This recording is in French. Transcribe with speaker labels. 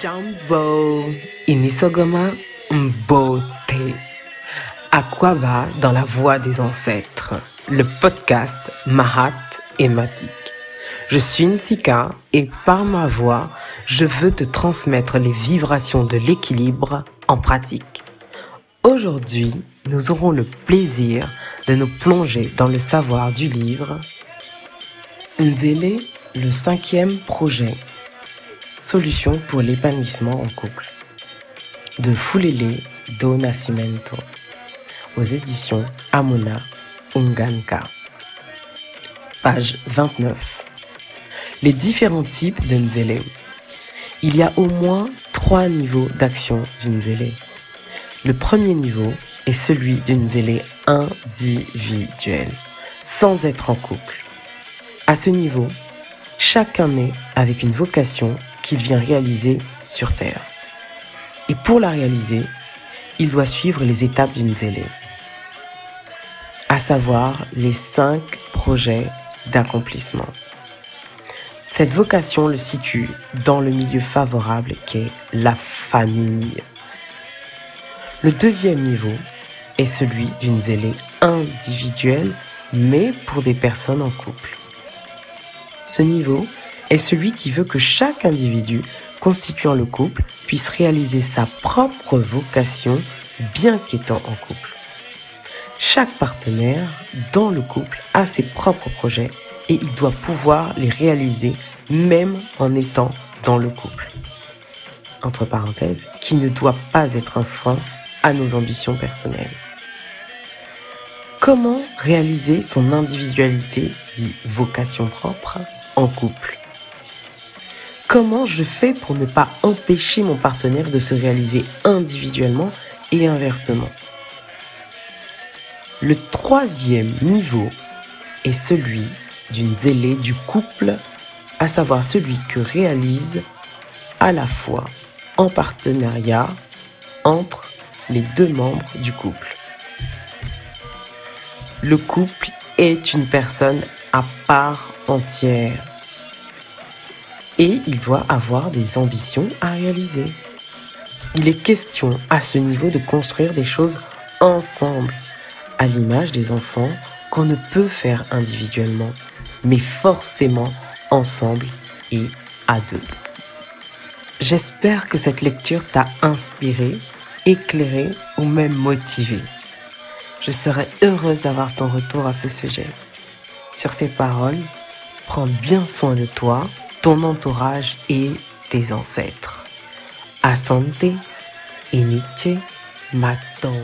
Speaker 1: Jambo, Inisogoma, Mbote. Aquaba dans la voix des ancêtres? Le podcast Mahat et Matik. Je suis Ntika et par ma voix, je veux te transmettre les vibrations de l'équilibre en pratique. Aujourd'hui, nous aurons le plaisir de nous plonger dans le savoir du livre Nzele, le cinquième projet. Solution pour l'épanouissement en couple. De Fulele do Nascimento. Aux éditions Amona Unganka. Page 29. Les différents types de Nzele. Il y a au moins trois niveaux d'action du Nzele. Le premier niveau est celui d'une Nzele individuelle, sans être en couple. À ce niveau, chacun naît avec une vocation qu'il vient réaliser sur Terre. Et pour la réaliser, il doit suivre les étapes d'une zélée, à savoir les cinq projets d'accomplissement. Cette vocation le situe dans le milieu favorable qu'est la famille. Le deuxième niveau est celui d'une zélée individuelle, mais pour des personnes en couple. Ce niveau est celui qui veut que chaque individu constituant le couple puisse réaliser sa propre vocation bien qu'étant en couple. Chaque partenaire dans le couple a ses propres projets et il doit pouvoir les réaliser même en étant dans le couple. Entre parenthèses, qui ne doit pas être un frein à nos ambitions personnelles. Comment réaliser son individualité, dit vocation propre, en couple? Comment je fais pour ne pas empêcher mon partenaire de se réaliser individuellement et inversement? Le troisième niveau est celui d'une zélée du couple, à savoir celui que réalise à la fois en partenariat entre les deux membres du couple. Le couple est une personne à part entière et il doit avoir des ambitions à réaliser. Il est question à ce niveau de construire des choses ensemble, à l'image des enfants qu'on ne peut faire individuellement, mais forcément ensemble et à deux. J'espère que cette lecture t'a inspiré, éclairé ou même motivé. Je serais heureuse d'avoir ton retour à ce sujet. Sur ces paroles, prends bien soin de toi, ton entourage et tes ancêtres. Asante Nietzsche m'attendent.